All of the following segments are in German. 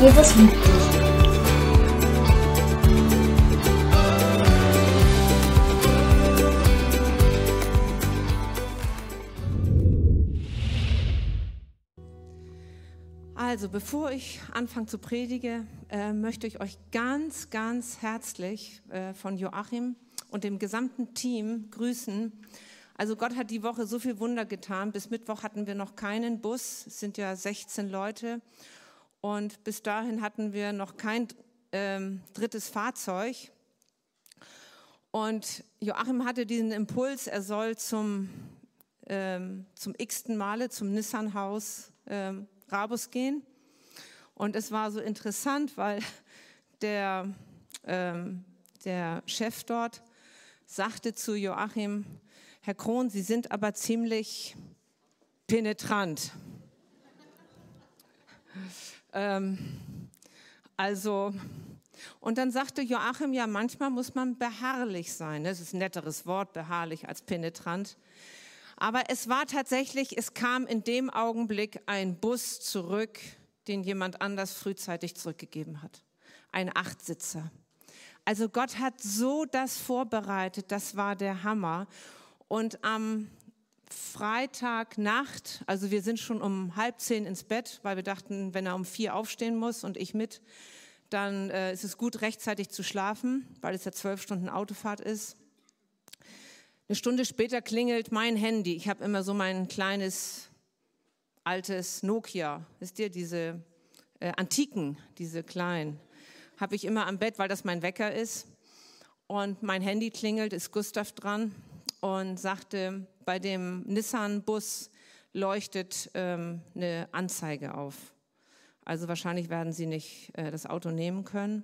jedes Mitglied. Also, bevor ich anfange zu predigen, äh, möchte ich euch ganz, ganz herzlich äh, von Joachim und dem gesamten Team grüßen. Also Gott hat die Woche so viel Wunder getan. Bis Mittwoch hatten wir noch keinen Bus. Es sind ja 16 Leute. Und bis dahin hatten wir noch kein ähm, drittes Fahrzeug. Und Joachim hatte diesen Impuls, er soll zum, ähm, zum x-ten Male zum Nissan-Haus ähm, Rabus gehen. Und es war so interessant, weil der, ähm, der Chef dort sagte zu Joachim, Herr Krohn, Sie sind aber ziemlich penetrant. Ähm, also, und dann sagte Joachim, ja, manchmal muss man beharrlich sein. Das ist ein netteres Wort, beharrlich als penetrant. Aber es war tatsächlich, es kam in dem Augenblick ein Bus zurück, den jemand anders frühzeitig zurückgegeben hat. Ein Achtsitzer. Also Gott hat so das vorbereitet, das war der Hammer. Und am Freitagnacht, also wir sind schon um halb zehn ins Bett, weil wir dachten, wenn er um vier aufstehen muss und ich mit, dann äh, ist es gut, rechtzeitig zu schlafen, weil es ja zwölf Stunden Autofahrt ist. Eine Stunde später klingelt mein Handy. Ich habe immer so mein kleines altes Nokia, wisst ihr, diese äh, antiken, diese kleinen, habe ich immer am Bett, weil das mein Wecker ist. Und mein Handy klingelt, ist Gustav dran und sagte, bei dem Nissan-Bus leuchtet ähm, eine Anzeige auf. Also wahrscheinlich werden sie nicht äh, das Auto nehmen können.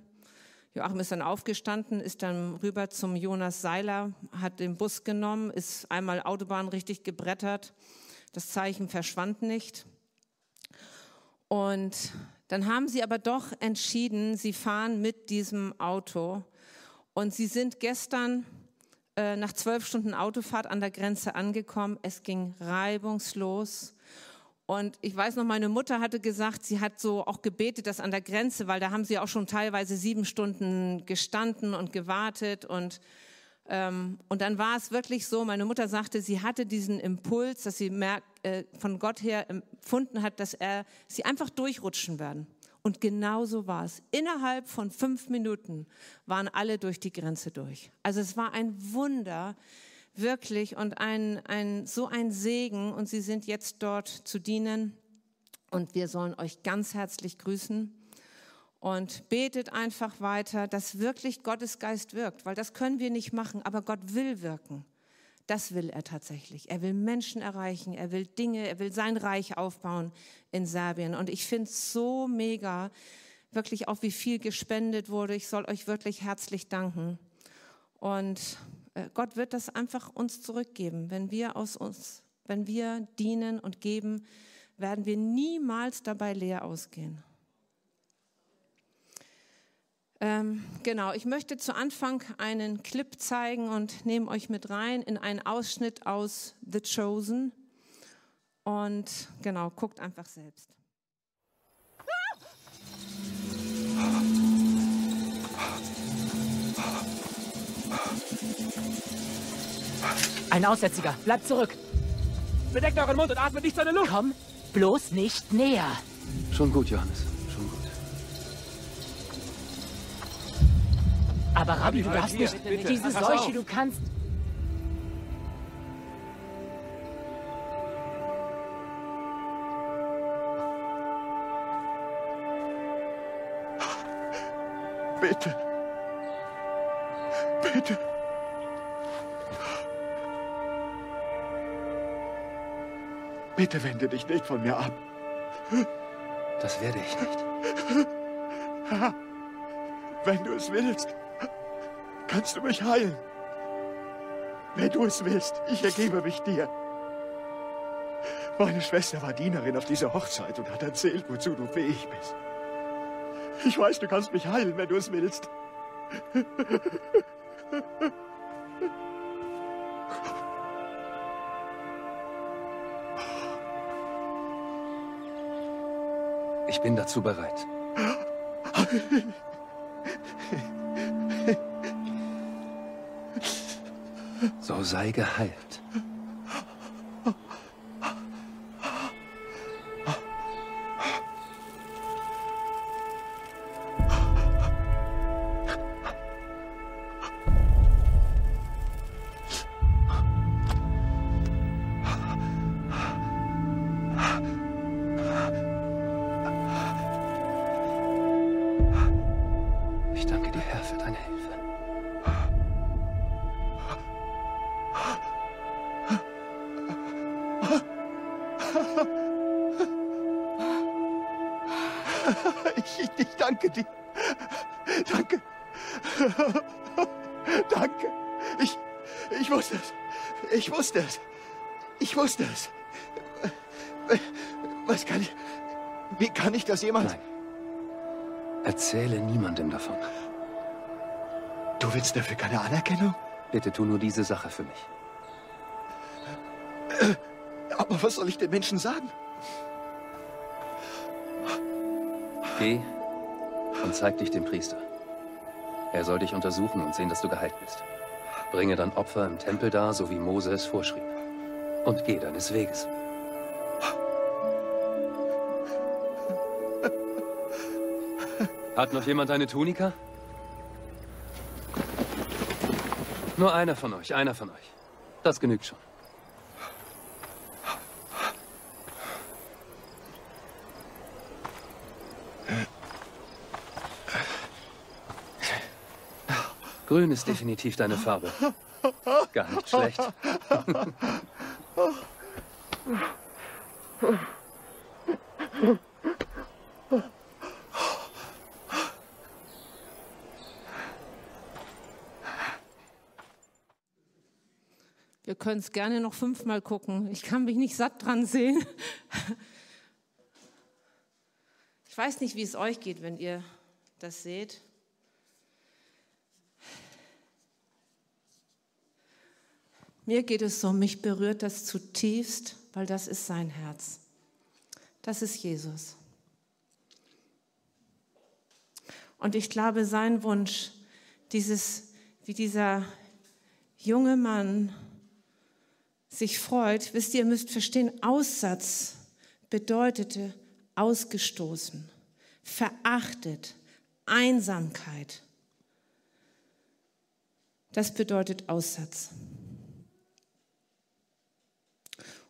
Joachim ist dann aufgestanden, ist dann rüber zum Jonas Seiler, hat den Bus genommen, ist einmal Autobahn richtig gebrettert. Das Zeichen verschwand nicht. Und dann haben sie aber doch entschieden, sie fahren mit diesem Auto. Und sie sind gestern äh, nach zwölf Stunden Autofahrt an der Grenze angekommen. Es ging reibungslos. Und ich weiß noch, meine Mutter hatte gesagt, sie hat so auch gebetet, dass an der Grenze, weil da haben sie auch schon teilweise sieben Stunden gestanden und gewartet. Und, ähm, und dann war es wirklich so, meine Mutter sagte, sie hatte diesen Impuls, dass sie merkt, äh, von Gott her empfunden hat, dass er sie einfach durchrutschen werden. Und genau so war es. Innerhalb von fünf Minuten waren alle durch die Grenze durch. Also es war ein Wunder, wirklich und ein, ein, so ein Segen und Sie sind jetzt dort zu dienen und wir sollen euch ganz herzlich grüßen und betet einfach weiter, dass wirklich Gottes Geist wirkt, weil das können wir nicht machen, aber Gott will wirken. Das will er tatsächlich. Er will Menschen erreichen, er will Dinge, er will sein Reich aufbauen in Serbien. Und ich finde es so mega, wirklich auch wie viel gespendet wurde. Ich soll euch wirklich herzlich danken. Und äh, Gott wird das einfach uns zurückgeben. Wenn wir aus uns, wenn wir dienen und geben, werden wir niemals dabei leer ausgehen. Ähm, genau, ich möchte zu Anfang einen Clip zeigen und nehme euch mit rein in einen Ausschnitt aus The Chosen. Und genau, guckt einfach selbst. Ein Aussätziger, bleibt zurück. Bedeckt euren Mund und atmet nicht seine Luft. Komm bloß nicht näher. Schon gut, Johannes. Aber Rabbi, du darfst nicht bitte, diese pass Seuche, auf. du kannst. Bitte. Bitte. Bitte wende dich nicht von mir ab. Das werde ich nicht. Wenn du es willst, kannst du mich heilen. Wenn du es willst, ich ergebe mich dir. Meine Schwester war Dienerin auf dieser Hochzeit und hat erzählt, wozu du fähig bist. Ich weiß, du kannst mich heilen, wenn du es willst. Ich bin dazu bereit. So sei geheilt. Ich danke dir, Herr, für deine Hilfe. Ich, danke dir. Danke. Danke. Ich, ich wusste es. Ich wusste es. Ich wusste es. Was kann ich... Wie kann ich das jemals... Nein. Erzähle niemandem davon. Du willst dafür keine Anerkennung? Bitte tu nur diese Sache für mich. Aber was soll ich den Menschen sagen? Geh und zeig dich dem Priester. Er soll dich untersuchen und sehen, dass du geheilt bist. Bringe dann Opfer im Tempel dar, so wie Mose es vorschrieb. Und geh deines Weges. Hat noch jemand eine Tunika? Nur einer von euch, einer von euch. Das genügt schon. Grün ist definitiv deine Farbe. Gar nicht schlecht. Wir können es gerne noch fünfmal gucken. Ich kann mich nicht satt dran sehen. Ich weiß nicht, wie es euch geht, wenn ihr das seht. Mir geht es so, mich berührt das zutiefst, weil das ist sein Herz. Das ist Jesus. Und ich glaube, sein Wunsch, dieses, wie dieser junge Mann sich freut, wisst ihr, ihr müsst verstehen, Aussatz bedeutete ausgestoßen, verachtet, Einsamkeit. Das bedeutet Aussatz.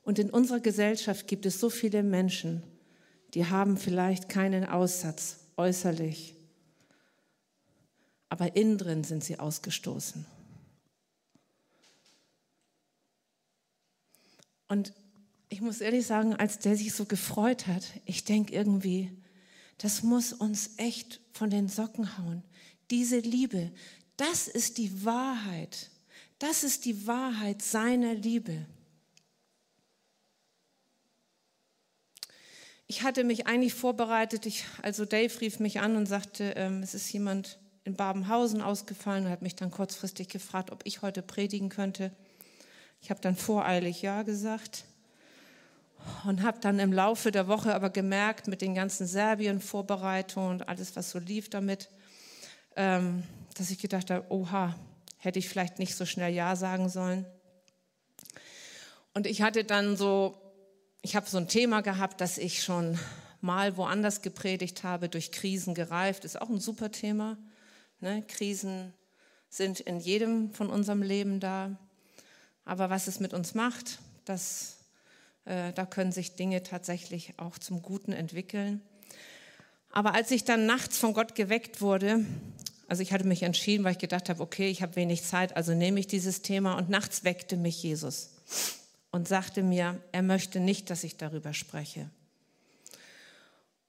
Und in unserer Gesellschaft gibt es so viele Menschen, die haben vielleicht keinen Aussatz äußerlich, aber innen drin sind sie ausgestoßen. Und ich muss ehrlich sagen, als der sich so gefreut hat, ich denke irgendwie, das muss uns echt von den Socken hauen. Diese Liebe, das ist die Wahrheit. Das ist die Wahrheit seiner Liebe. Ich hatte mich eigentlich vorbereitet, ich, also Dave rief mich an und sagte, ähm, es ist jemand in Babenhausen ausgefallen und hat mich dann kurzfristig gefragt, ob ich heute predigen könnte. Ich habe dann voreilig Ja gesagt und habe dann im Laufe der Woche aber gemerkt, mit den ganzen Serbien-Vorbereitungen und alles, was so lief damit, ähm, dass ich gedacht habe, oha, hätte ich vielleicht nicht so schnell Ja sagen sollen. Und ich hatte dann so ich habe so ein Thema gehabt, das ich schon mal woanders gepredigt habe, durch Krisen gereift. Ist auch ein super Thema. Ne? Krisen sind in jedem von unserem Leben da. Aber was es mit uns macht, das, äh, da können sich Dinge tatsächlich auch zum Guten entwickeln. Aber als ich dann nachts von Gott geweckt wurde, also ich hatte mich entschieden, weil ich gedacht habe, okay, ich habe wenig Zeit, also nehme ich dieses Thema und nachts weckte mich Jesus und sagte mir, er möchte nicht, dass ich darüber spreche,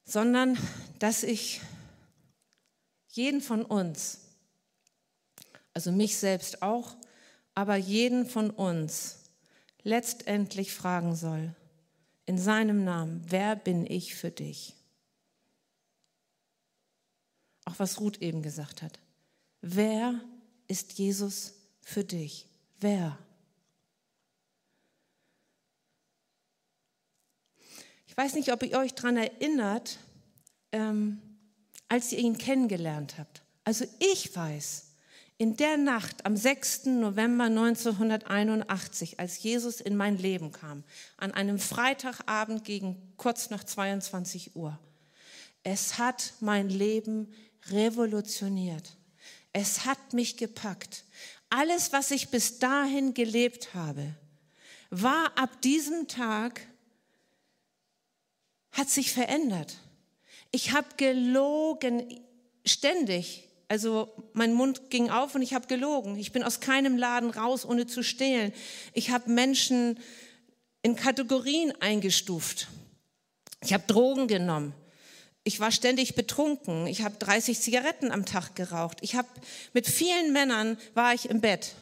sondern dass ich jeden von uns, also mich selbst auch, aber jeden von uns letztendlich fragen soll, in seinem Namen, wer bin ich für dich? Auch was Ruth eben gesagt hat. Wer ist Jesus für dich? Wer? Ich weiß nicht, ob ihr euch daran erinnert, ähm, als ihr ihn kennengelernt habt. Also ich weiß, in der Nacht am 6. November 1981, als Jesus in mein Leben kam, an einem Freitagabend gegen kurz nach 22 Uhr, es hat mein Leben revolutioniert. Es hat mich gepackt. Alles, was ich bis dahin gelebt habe, war ab diesem Tag, hat sich verändert. Ich habe gelogen ständig. Also mein Mund ging auf und ich habe gelogen. Ich bin aus keinem Laden raus, ohne zu stehlen. Ich habe Menschen in Kategorien eingestuft. Ich habe Drogen genommen. Ich war ständig betrunken. Ich habe 30 Zigaretten am Tag geraucht. Ich habe mit vielen Männern war ich im Bett.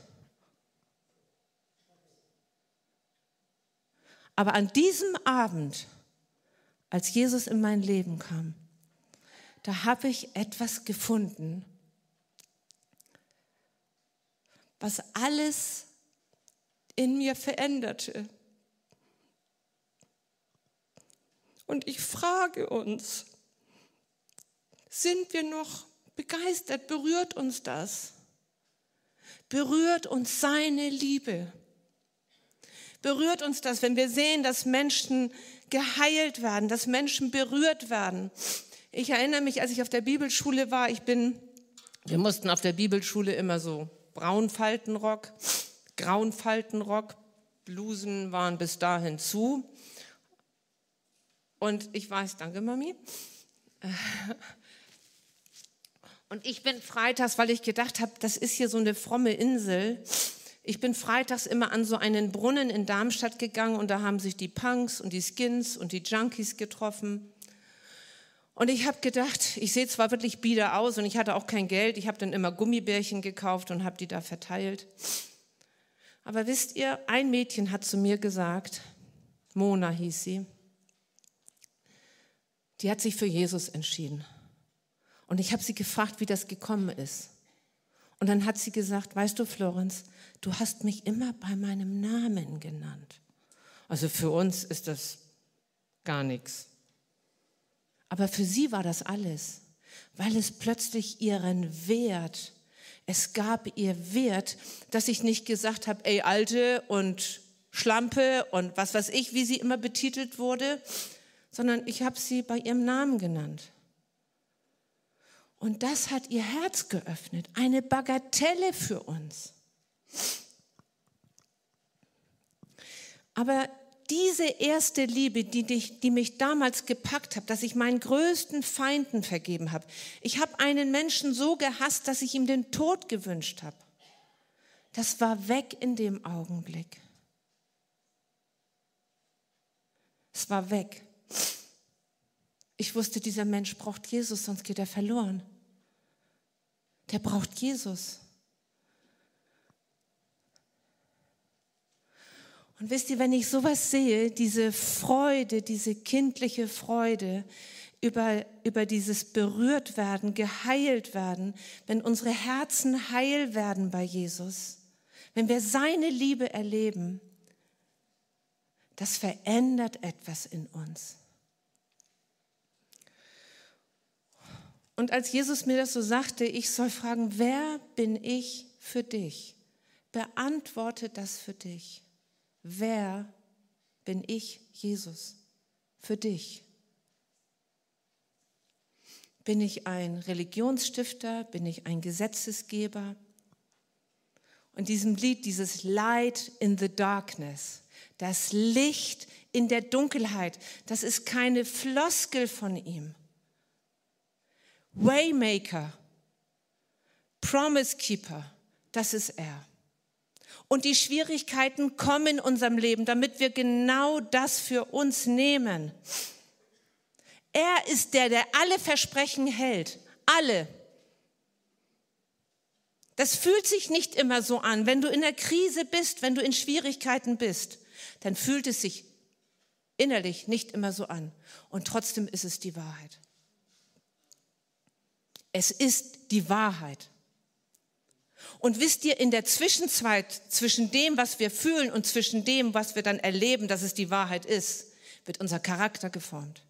Aber an diesem Abend, als Jesus in mein Leben kam, da habe ich etwas gefunden, was alles in mir veränderte. Und ich frage uns, sind wir noch begeistert? Berührt uns das? Berührt uns seine Liebe? Berührt uns das, wenn wir sehen, dass Menschen geheilt werden, dass Menschen berührt werden? Ich erinnere mich, als ich auf der Bibelschule war, ich bin, wir mussten auf der Bibelschule immer so Braunfaltenrock, Grauenfaltenrock, Blusen waren bis dahin zu. Und ich weiß, danke Mami. Und ich bin freitags, weil ich gedacht habe, das ist hier so eine fromme Insel. Ich bin freitags immer an so einen Brunnen in Darmstadt gegangen und da haben sich die Punks und die Skins und die Junkies getroffen. Und ich habe gedacht, ich sehe zwar wirklich bieder aus und ich hatte auch kein Geld, ich habe dann immer Gummibärchen gekauft und habe die da verteilt. Aber wisst ihr, ein Mädchen hat zu mir gesagt, Mona hieß sie, die hat sich für Jesus entschieden. Und ich habe sie gefragt, wie das gekommen ist. Und dann hat sie gesagt, weißt du, Florenz, du hast mich immer bei meinem Namen genannt. Also für uns ist das gar nichts. Aber für sie war das alles, weil es plötzlich ihren Wert, es gab ihr Wert, dass ich nicht gesagt habe, ey Alte und Schlampe und was weiß ich, wie sie immer betitelt wurde, sondern ich habe sie bei ihrem Namen genannt. Und das hat ihr Herz geöffnet, eine Bagatelle für uns. Aber diese erste Liebe, die, dich, die mich damals gepackt hat, dass ich meinen größten Feinden vergeben habe. Ich habe einen Menschen so gehasst, dass ich ihm den Tod gewünscht habe. Das war weg in dem Augenblick. Es war weg. Ich wusste, dieser Mensch braucht Jesus, sonst geht er verloren. Der braucht Jesus. Und wisst ihr, wenn ich sowas sehe, diese Freude, diese kindliche Freude über, über dieses berührt werden, geheilt werden, wenn unsere Herzen heil werden bei Jesus, wenn wir seine Liebe erleben, das verändert etwas in uns. Und als Jesus mir das so sagte, ich soll fragen, wer bin ich für dich? Beantworte das für dich. Wer bin ich, Jesus, für dich? Bin ich ein Religionsstifter? Bin ich ein Gesetzesgeber? Und diesem Lied, dieses Light in the Darkness, das Licht in der Dunkelheit, das ist keine Floskel von ihm Waymaker, Promise Keeper, das ist er. Und die Schwierigkeiten kommen in unserem Leben, damit wir genau das für uns nehmen. Er ist der, der alle Versprechen hält. Alle. Das fühlt sich nicht immer so an. Wenn du in der Krise bist, wenn du in Schwierigkeiten bist, dann fühlt es sich innerlich nicht immer so an. Und trotzdem ist es die Wahrheit. Es ist die Wahrheit. Und wisst ihr, in der Zwischenzeit zwischen dem, was wir fühlen und zwischen dem, was wir dann erleben, dass es die Wahrheit ist, wird unser Charakter geformt.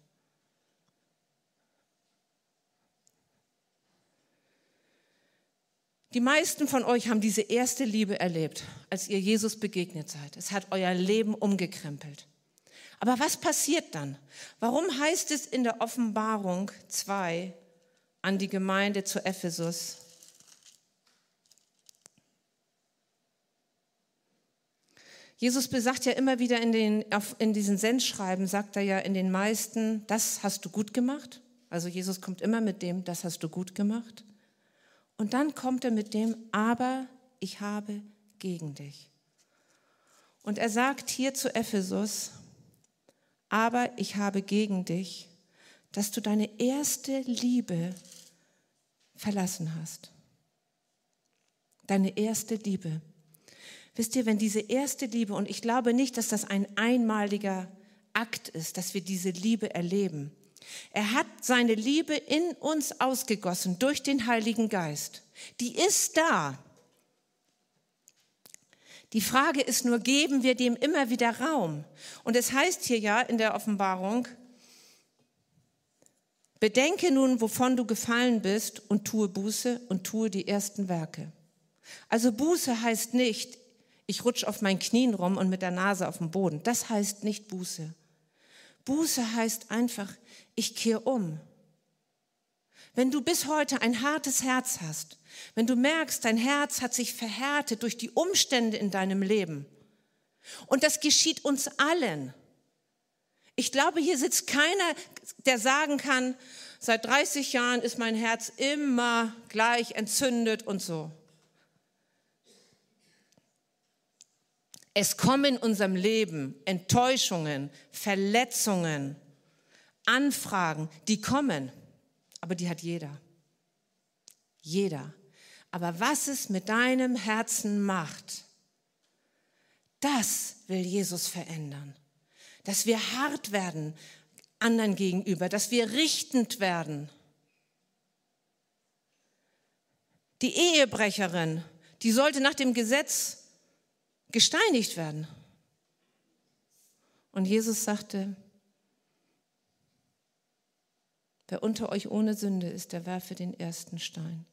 Die meisten von euch haben diese erste Liebe erlebt, als ihr Jesus begegnet seid. Es hat euer Leben umgekrempelt. Aber was passiert dann? Warum heißt es in der Offenbarung 2 an die Gemeinde zu Ephesus, Jesus besagt ja immer wieder in, den, in diesen Sendschreiben, sagt er ja in den meisten, das hast du gut gemacht. Also Jesus kommt immer mit dem, das hast du gut gemacht. Und dann kommt er mit dem, aber ich habe gegen dich. Und er sagt hier zu Ephesus, aber ich habe gegen dich, dass du deine erste Liebe verlassen hast. Deine erste Liebe. Wisst ihr, wenn diese erste Liebe, und ich glaube nicht, dass das ein einmaliger Akt ist, dass wir diese Liebe erleben. Er hat seine Liebe in uns ausgegossen durch den Heiligen Geist. Die ist da. Die Frage ist nur, geben wir dem immer wieder Raum? Und es heißt hier ja in der Offenbarung, bedenke nun, wovon du gefallen bist und tue Buße und tue die ersten Werke. Also Buße heißt nicht, ich rutsche auf meinen Knien rum und mit der Nase auf dem Boden. Das heißt nicht Buße. Buße heißt einfach, ich kehre um. Wenn du bis heute ein hartes Herz hast, wenn du merkst, dein Herz hat sich verhärtet durch die Umstände in deinem Leben, und das geschieht uns allen. Ich glaube, hier sitzt keiner, der sagen kann, seit 30 Jahren ist mein Herz immer gleich entzündet und so. Es kommen in unserem Leben Enttäuschungen, Verletzungen, Anfragen, die kommen, aber die hat jeder. Jeder. Aber was es mit deinem Herzen macht, das will Jesus verändern. Dass wir hart werden anderen gegenüber, dass wir richtend werden. Die Ehebrecherin, die sollte nach dem Gesetz gesteinigt werden. Und Jesus sagte, wer unter euch ohne Sünde ist, der werfe den ersten Stein.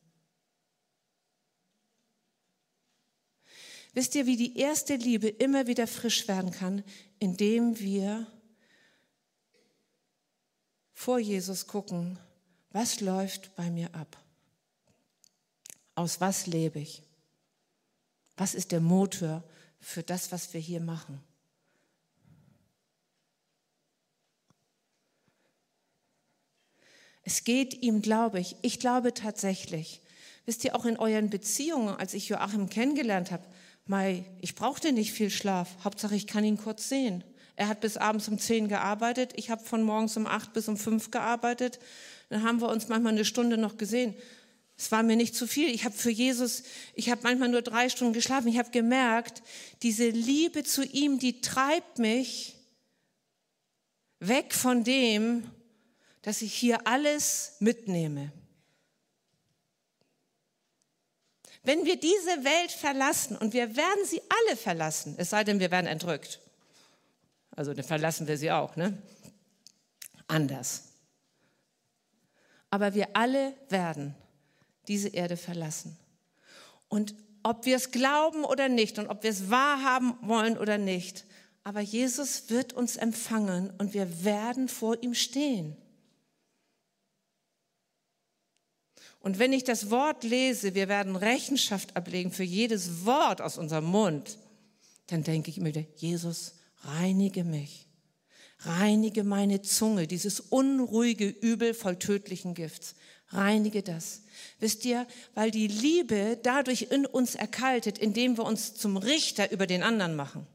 Wisst ihr, wie die erste Liebe immer wieder frisch werden kann, indem wir vor Jesus gucken, was läuft bei mir ab? Aus was lebe ich? Was ist der Motor für das, was wir hier machen. Es geht ihm, glaube ich, ich glaube tatsächlich, wisst ihr, auch in euren Beziehungen, als ich Joachim kennengelernt habe, Mai, ich brauchte nicht viel Schlaf, Hauptsache ich kann ihn kurz sehen. Er hat bis abends um zehn gearbeitet, ich habe von morgens um acht bis um fünf gearbeitet, dann haben wir uns manchmal eine Stunde noch gesehen. Es war mir nicht zu viel. Ich habe für Jesus, ich habe manchmal nur drei Stunden geschlafen. Ich habe gemerkt, diese Liebe zu ihm, die treibt mich weg von dem, dass ich hier alles mitnehme. Wenn wir diese Welt verlassen, und wir werden sie alle verlassen, es sei denn, wir werden entrückt. Also dann verlassen wir sie auch, ne? Anders. Aber wir alle werden diese Erde verlassen. Und ob wir es glauben oder nicht und ob wir es wahrhaben wollen oder nicht, aber Jesus wird uns empfangen und wir werden vor ihm stehen. Und wenn ich das Wort lese, wir werden Rechenschaft ablegen für jedes Wort aus unserem Mund, dann denke ich mir, Jesus, reinige mich. Reinige meine Zunge, dieses unruhige Übel voll tödlichen Gifts. Reinige das. Wisst ihr, weil die Liebe dadurch in uns erkaltet, indem wir uns zum Richter über den anderen machen.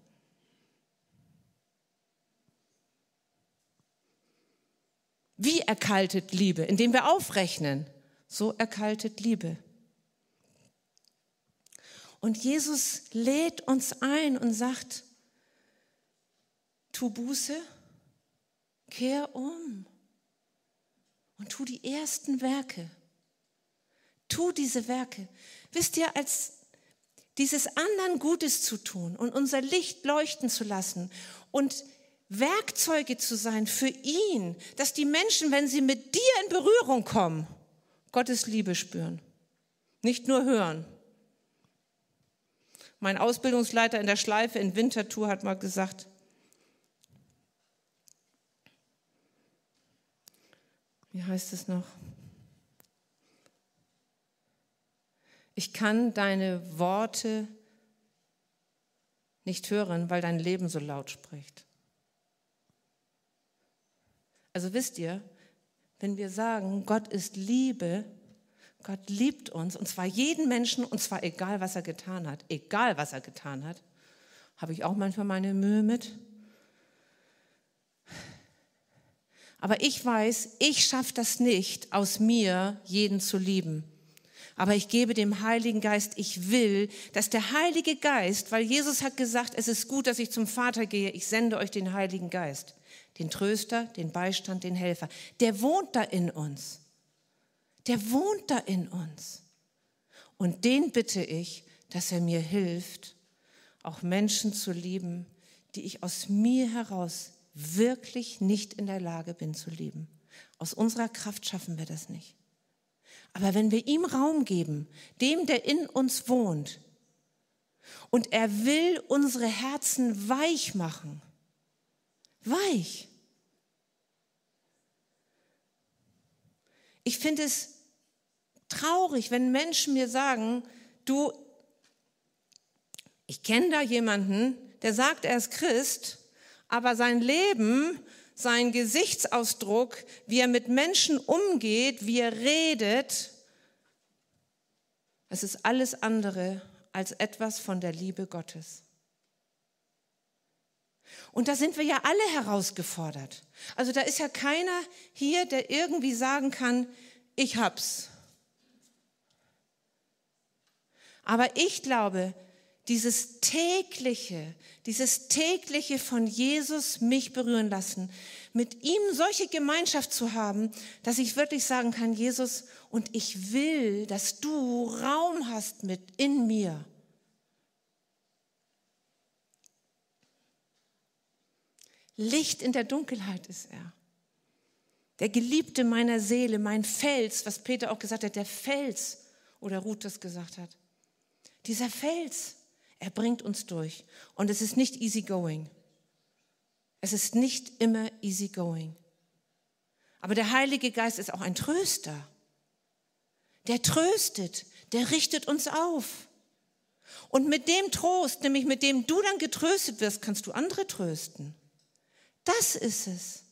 Wie erkaltet Liebe? Indem wir aufrechnen. So erkaltet Liebe. Und Jesus lädt uns ein und sagt, tu Buße, kehr um und tu die ersten Werke. Tu diese Werke. Wisst ihr, als dieses anderen Gutes zu tun und unser Licht leuchten zu lassen und Werkzeuge zu sein für ihn, dass die Menschen, wenn sie mit dir in Berührung kommen, Gottes Liebe spüren. Nicht nur hören, Mein Ausbildungsleiter in der Schleife in Winterthur hat mal gesagt, wie heißt es noch? Ich kann deine Worte nicht hören, weil dein Leben so laut spricht. Also wisst ihr, wenn wir sagen, Gott ist Liebe, Gott liebt uns, und zwar jeden Menschen, und zwar egal, was er getan hat, egal, was er getan hat, habe ich auch manchmal meine Mühe mit. Aber ich weiß, ich schaffe das nicht, aus mir jeden zu lieben. Aber ich gebe dem Heiligen Geist, ich will, dass der Heilige Geist, weil Jesus hat gesagt, es ist gut, dass ich zum Vater gehe, ich sende euch den Heiligen Geist, den Tröster, den Beistand, den Helfer. Der wohnt da in uns der wohnt da in uns. Und den bitte ich, dass er mir hilft, auch Menschen zu lieben, die ich aus mir heraus wirklich nicht in der Lage bin zu lieben. Aus unserer Kraft schaffen wir das nicht. Aber wenn wir ihm Raum geben, dem, der in uns wohnt, und er will unsere Herzen weich machen, weich. Ich finde es traurig, wenn Menschen mir sagen, du, ich kenne da jemanden, der sagt, er ist Christ, aber sein Leben, sein Gesichtsausdruck, wie er mit Menschen umgeht, wie er redet, es ist alles andere als etwas von der Liebe Gottes. Und da sind wir ja alle herausgefordert. Also da ist ja keiner hier, der irgendwie sagen kann, ich hab's. Aber ich glaube, dieses tägliche, dieses tägliche von Jesus mich berühren lassen, mit ihm solche Gemeinschaft zu haben, dass ich wirklich sagen kann, Jesus, und ich will, dass du Raum hast mit in mir. Licht in der Dunkelheit ist er. Der Geliebte meiner Seele, mein Fels, was Peter auch gesagt hat, der Fels oder Ruth das gesagt hat. Dieser Fels, er bringt uns durch. Und es ist nicht easy going. Es ist nicht immer easy going. Aber der Heilige Geist ist auch ein Tröster. Der tröstet, der richtet uns auf. Und mit dem Trost, nämlich mit dem du dann getröstet wirst, kannst du andere trösten. Das ist es.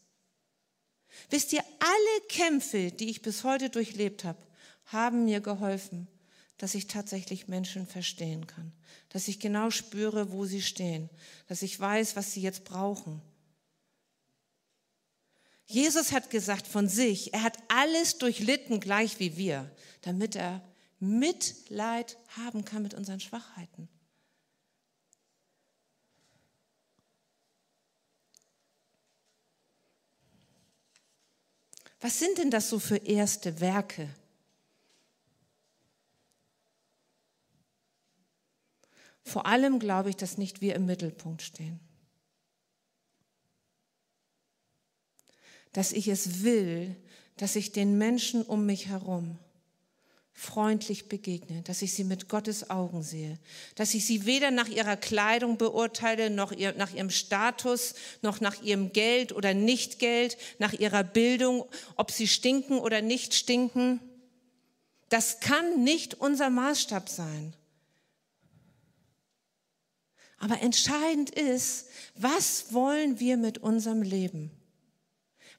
Wisst ihr, alle Kämpfe, die ich bis heute durchlebt habe, haben mir geholfen, dass ich tatsächlich Menschen verstehen kann, dass ich genau spüre, wo sie stehen, dass ich weiß, was sie jetzt brauchen. Jesus hat gesagt von sich, er hat alles durchlitten, gleich wie wir, damit er Mitleid haben kann mit unseren Schwachheiten. Was sind denn das so für erste Werke? Vor allem glaube ich, dass nicht wir im Mittelpunkt stehen. Dass ich es will, dass ich den Menschen um mich herum freundlich begegne, dass ich sie mit Gottes Augen sehe, dass ich sie weder nach ihrer Kleidung beurteile, noch ihr, nach ihrem Status, noch nach ihrem Geld oder Nichtgeld, nach ihrer Bildung, ob sie stinken oder nicht stinken. Das kann nicht unser Maßstab sein. Aber entscheidend ist, was wollen wir mit unserem Leben?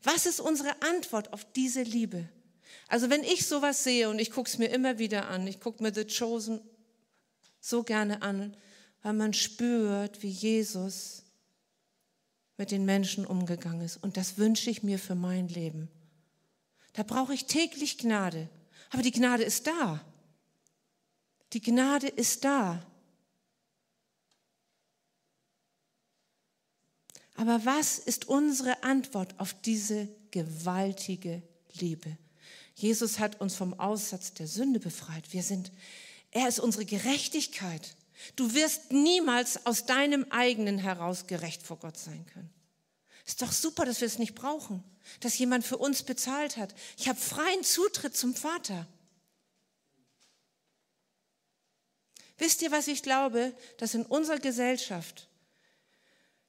Was ist unsere Antwort auf diese Liebe? Also wenn ich sowas sehe und ich gucke es mir immer wieder an, ich gucke mir The Chosen so gerne an, weil man spürt, wie Jesus mit den Menschen umgegangen ist. Und das wünsche ich mir für mein Leben. Da brauche ich täglich Gnade. Aber die Gnade ist da. Die Gnade ist da. Aber was ist unsere Antwort auf diese gewaltige Liebe? Jesus hat uns vom Aussatz der Sünde befreit. Wir sind, er ist unsere Gerechtigkeit. Du wirst niemals aus deinem eigenen heraus gerecht vor Gott sein können. Ist doch super, dass wir es nicht brauchen, dass jemand für uns bezahlt hat. Ich habe freien Zutritt zum Vater. Wisst ihr, was ich glaube? Dass in unserer Gesellschaft,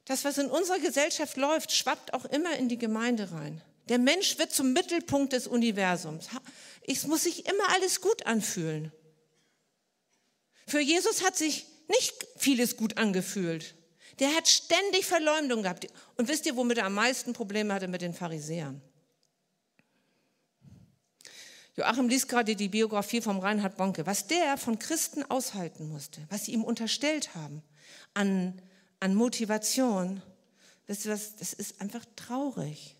das, was in unserer Gesellschaft läuft, schwappt auch immer in die Gemeinde rein. Der Mensch wird zum Mittelpunkt des Universums. Es muss sich immer alles gut anfühlen. Für Jesus hat sich nicht vieles gut angefühlt. Der hat ständig Verleumdung gehabt. Und wisst ihr, womit er am meisten Probleme hatte mit den Pharisäern? Joachim liest gerade die Biografie vom Reinhard Bonke, was der von Christen aushalten musste, was sie ihm unterstellt haben an, an Motivation. Wisst ihr was? Das ist einfach traurig.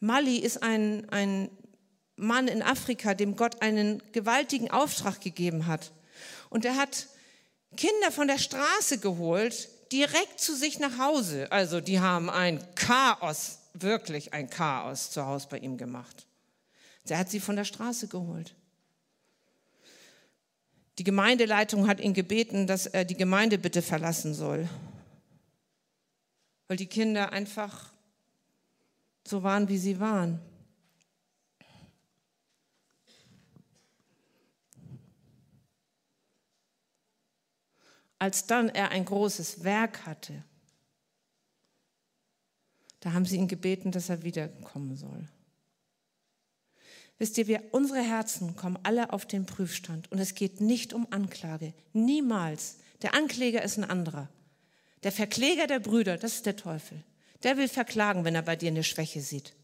Mali ist ein, ein Mann in Afrika, dem Gott einen gewaltigen Auftrag gegeben hat. Und er hat Kinder von der Straße geholt, direkt zu sich nach Hause. Also die haben ein Chaos, wirklich ein Chaos zu Hause bei ihm gemacht. Er hat sie von der Straße geholt. Die Gemeindeleitung hat ihn gebeten, dass er die Gemeinde bitte verlassen soll, weil die Kinder einfach so waren, wie sie waren. Als dann er ein großes Werk hatte, da haben sie ihn gebeten, dass er wiederkommen soll. Wisst ihr, wir, unsere Herzen kommen alle auf den Prüfstand und es geht nicht um Anklage. Niemals. Der Ankläger ist ein anderer. Der Verkläger der Brüder, das ist der Teufel. Der will verklagen, wenn er bei dir eine Schwäche sieht.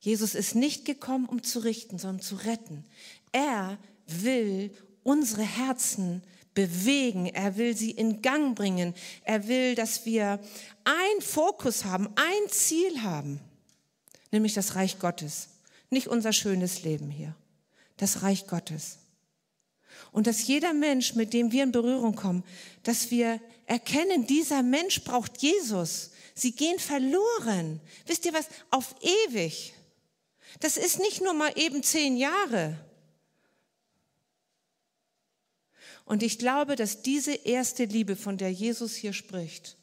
Jesus ist nicht gekommen, um zu richten, sondern zu retten. Er will unsere Herzen bewegen. Er will sie in Gang bringen. Er will, dass wir ein Fokus haben, ein Ziel haben, nämlich das Reich Gottes. Nicht unser schönes Leben hier. Das Reich Gottes. Und dass jeder Mensch, mit dem wir in Berührung kommen, dass wir erkennen, dieser Mensch braucht Jesus. Sie gehen verloren. Wisst ihr was? Auf ewig. Das ist nicht nur mal eben zehn Jahre. Und ich glaube, dass diese erste Liebe, von der Jesus hier spricht,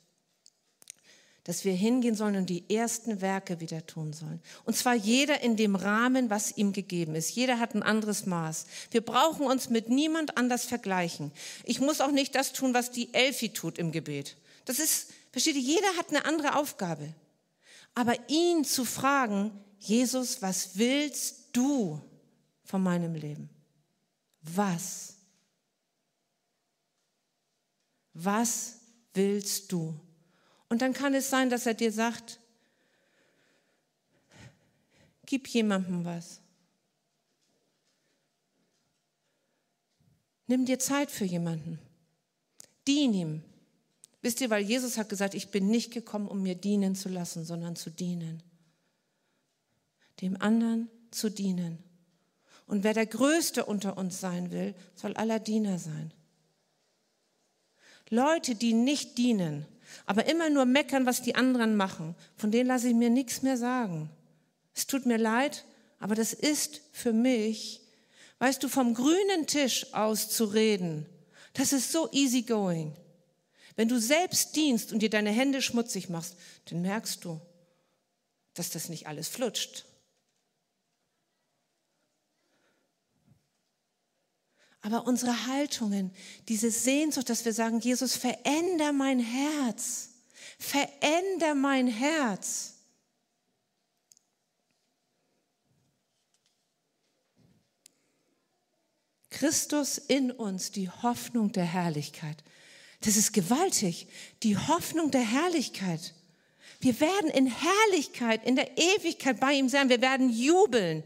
dass wir hingehen sollen und die ersten Werke wieder tun sollen. Und zwar jeder in dem Rahmen, was ihm gegeben ist. Jeder hat ein anderes Maß. Wir brauchen uns mit niemand anders vergleichen. Ich muss auch nicht das tun, was die Elfi tut im Gebet. Das ist, versteht ihr, jeder hat eine andere Aufgabe. Aber ihn zu fragen, Jesus, was willst du von meinem Leben? Was? Was willst du? Und dann kann es sein, dass er dir sagt, gib jemandem was. Nimm dir Zeit für jemanden. Dien ihm. Wisst ihr, weil Jesus hat gesagt, ich bin nicht gekommen, um mir dienen zu lassen, sondern zu dienen. Dem anderen zu dienen. Und wer der Größte unter uns sein will, soll aller Diener sein. Leute, die nicht dienen, aber immer nur meckern, was die anderen machen, von denen lasse ich mir nichts mehr sagen. Es tut mir leid, aber das ist für mich, weißt du, vom grünen Tisch aus zu reden, das ist so easy going. Wenn du selbst dienst und dir deine Hände schmutzig machst, dann merkst du, dass das nicht alles flutscht. Aber unsere Haltungen, diese Sehnsucht, dass wir sagen, Jesus, veränder mein Herz, veränder mein Herz. Christus in uns, die Hoffnung der Herrlichkeit. Das ist gewaltig, die Hoffnung der Herrlichkeit. Wir werden in Herrlichkeit, in der Ewigkeit bei ihm sein. Wir werden jubeln.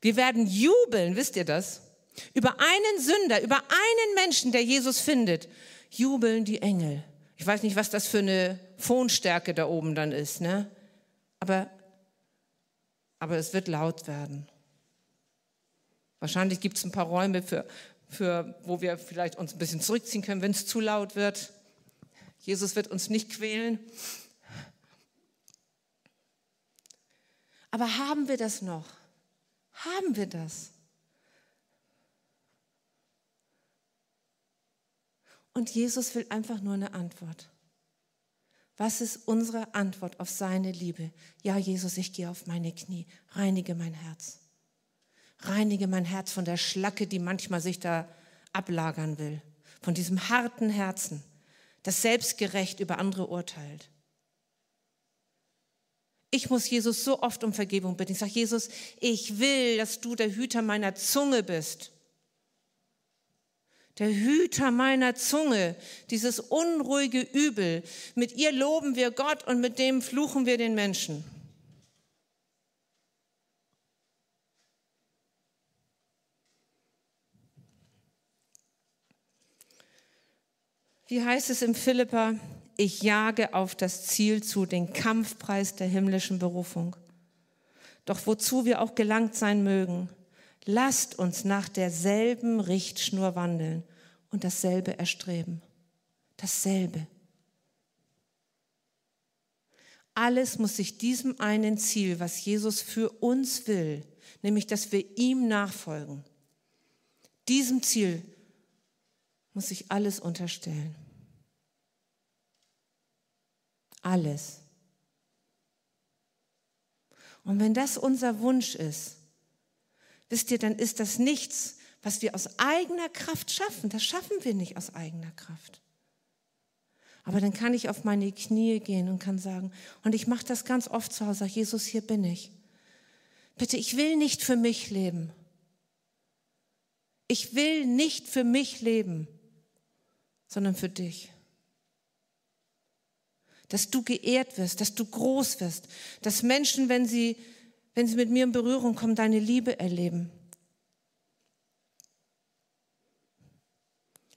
Wir werden jubeln, wisst ihr das? Über einen Sünder, über einen Menschen, der Jesus findet, jubeln die Engel. Ich weiß nicht, was das für eine Phonstärke da oben dann ist, ne? Aber, aber es wird laut werden. Wahrscheinlich gibt es ein paar Räume, für, für, wo wir vielleicht uns ein bisschen zurückziehen können, wenn es zu laut wird. Jesus wird uns nicht quälen. Aber haben wir das noch? Haben wir das? Und Jesus will einfach nur eine Antwort. Was ist unsere Antwort auf seine Liebe? Ja, Jesus, ich gehe auf meine Knie, reinige mein Herz. Reinige mein Herz von der Schlacke, die manchmal sich da ablagern will, von diesem harten Herzen, das selbstgerecht über andere urteilt. Ich muss Jesus so oft um Vergebung bitten. Ich sage, Jesus, ich will, dass du der Hüter meiner Zunge bist. Der Hüter meiner Zunge, dieses unruhige Übel. Mit ihr loben wir Gott und mit dem fluchen wir den Menschen. Wie heißt es im Philippa? Ich jage auf das Ziel zu, den Kampfpreis der himmlischen Berufung. Doch wozu wir auch gelangt sein mögen, lasst uns nach derselben Richtschnur wandeln und dasselbe erstreben. Dasselbe. Alles muss sich diesem einen Ziel, was Jesus für uns will, nämlich dass wir ihm nachfolgen, diesem Ziel muss sich alles unterstellen. Alles. Und wenn das unser Wunsch ist, wisst ihr, dann ist das nichts, was wir aus eigener Kraft schaffen. Das schaffen wir nicht aus eigener Kraft. Aber dann kann ich auf meine Knie gehen und kann sagen, und ich mache das ganz oft zu Hause, sage, Jesus, hier bin ich. Bitte, ich will nicht für mich leben. Ich will nicht für mich leben sondern für dich. Dass du geehrt wirst, dass du groß wirst, dass Menschen, wenn sie, wenn sie mit mir in Berührung kommen, deine Liebe erleben.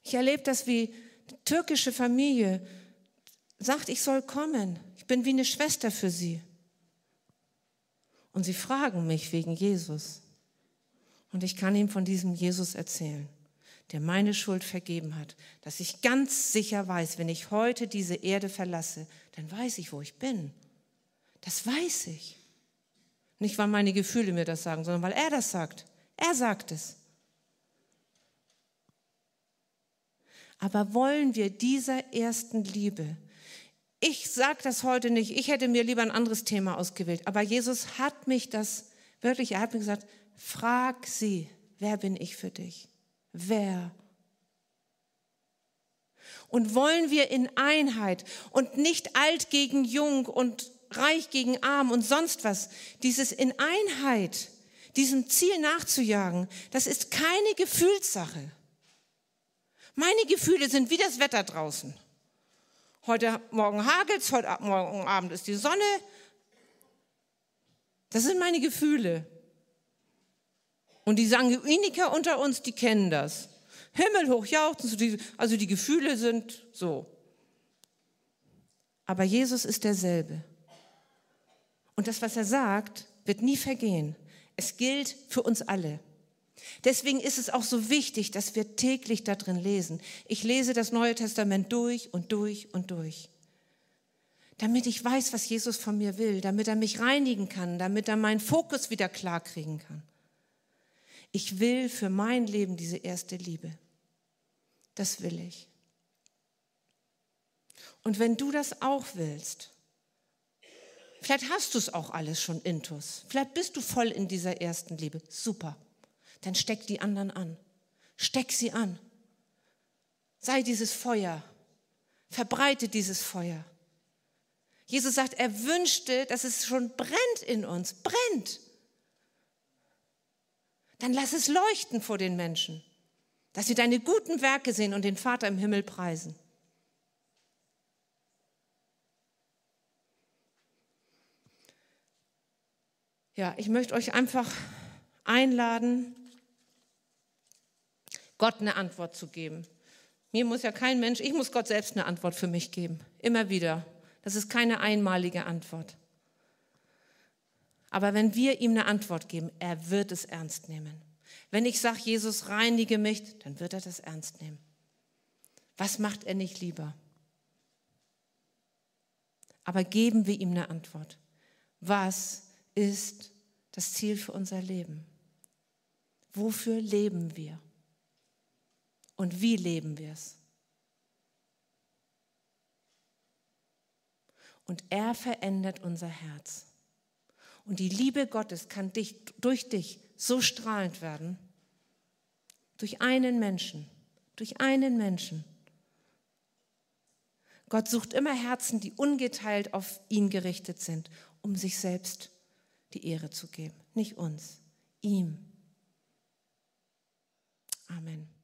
Ich erlebe das, wie eine türkische Familie sagt, ich soll kommen. Ich bin wie eine Schwester für sie. Und sie fragen mich wegen Jesus. Und ich kann ihm von diesem Jesus erzählen der meine Schuld vergeben hat, dass ich ganz sicher weiß, wenn ich heute diese Erde verlasse, dann weiß ich, wo ich bin. Das weiß ich. Nicht, weil meine Gefühle mir das sagen, sondern weil er das sagt. Er sagt es. Aber wollen wir dieser ersten Liebe, ich sage das heute nicht, ich hätte mir lieber ein anderes Thema ausgewählt, aber Jesus hat mich das wirklich, er hat mir gesagt, frag sie, wer bin ich für dich? wer. Und wollen wir in Einheit und nicht alt gegen jung und reich gegen arm und sonst was, dieses in Einheit, diesem Ziel nachzujagen, das ist keine Gefühlssache. Meine Gefühle sind wie das Wetter draußen. Heute Morgen hagelt es, heute Morgen Abend ist die Sonne. Das sind meine Gefühle. Und die Sanguiniker unter uns, die kennen das. Himmelhoch jauchzen, also die Gefühle sind so. Aber Jesus ist derselbe. Und das, was er sagt, wird nie vergehen. Es gilt für uns alle. Deswegen ist es auch so wichtig, dass wir täglich da drin lesen. Ich lese das Neue Testament durch und durch und durch. Damit ich weiß, was Jesus von mir will, damit er mich reinigen kann, damit er meinen Fokus wieder klar kriegen kann. Ich will für mein Leben diese erste Liebe. Das will ich. Und wenn du das auch willst, vielleicht hast du es auch alles schon intus, vielleicht bist du voll in dieser ersten Liebe, super, dann steck die anderen an. Steck sie an. Sei dieses Feuer. Verbreite dieses Feuer. Jesus sagt, er wünschte, dass es schon brennt in uns, brennt dann lass es leuchten vor den Menschen, dass sie deine guten Werke sehen und den Vater im Himmel preisen. Ja, ich möchte euch einfach einladen, Gott eine Antwort zu geben. Mir muss ja kein Mensch, ich muss Gott selbst eine Antwort für mich geben. Immer wieder. Das ist keine einmalige Antwort. Aber wenn wir ihm eine Antwort geben, er wird es ernst nehmen. Wenn ich sage, Jesus, reinige mich, dann wird er das ernst nehmen. Was macht er nicht lieber? Aber geben wir ihm eine Antwort. Was ist das Ziel für unser Leben? Wofür leben wir? Und wie leben wir es? Und er verändert unser Herz. Und die Liebe Gottes kann dich, durch dich so strahlend werden? Durch einen Menschen, durch einen Menschen. Gott sucht immer Herzen, die ungeteilt auf ihn gerichtet sind, um sich selbst die Ehre zu geben. Nicht uns, ihm. Amen.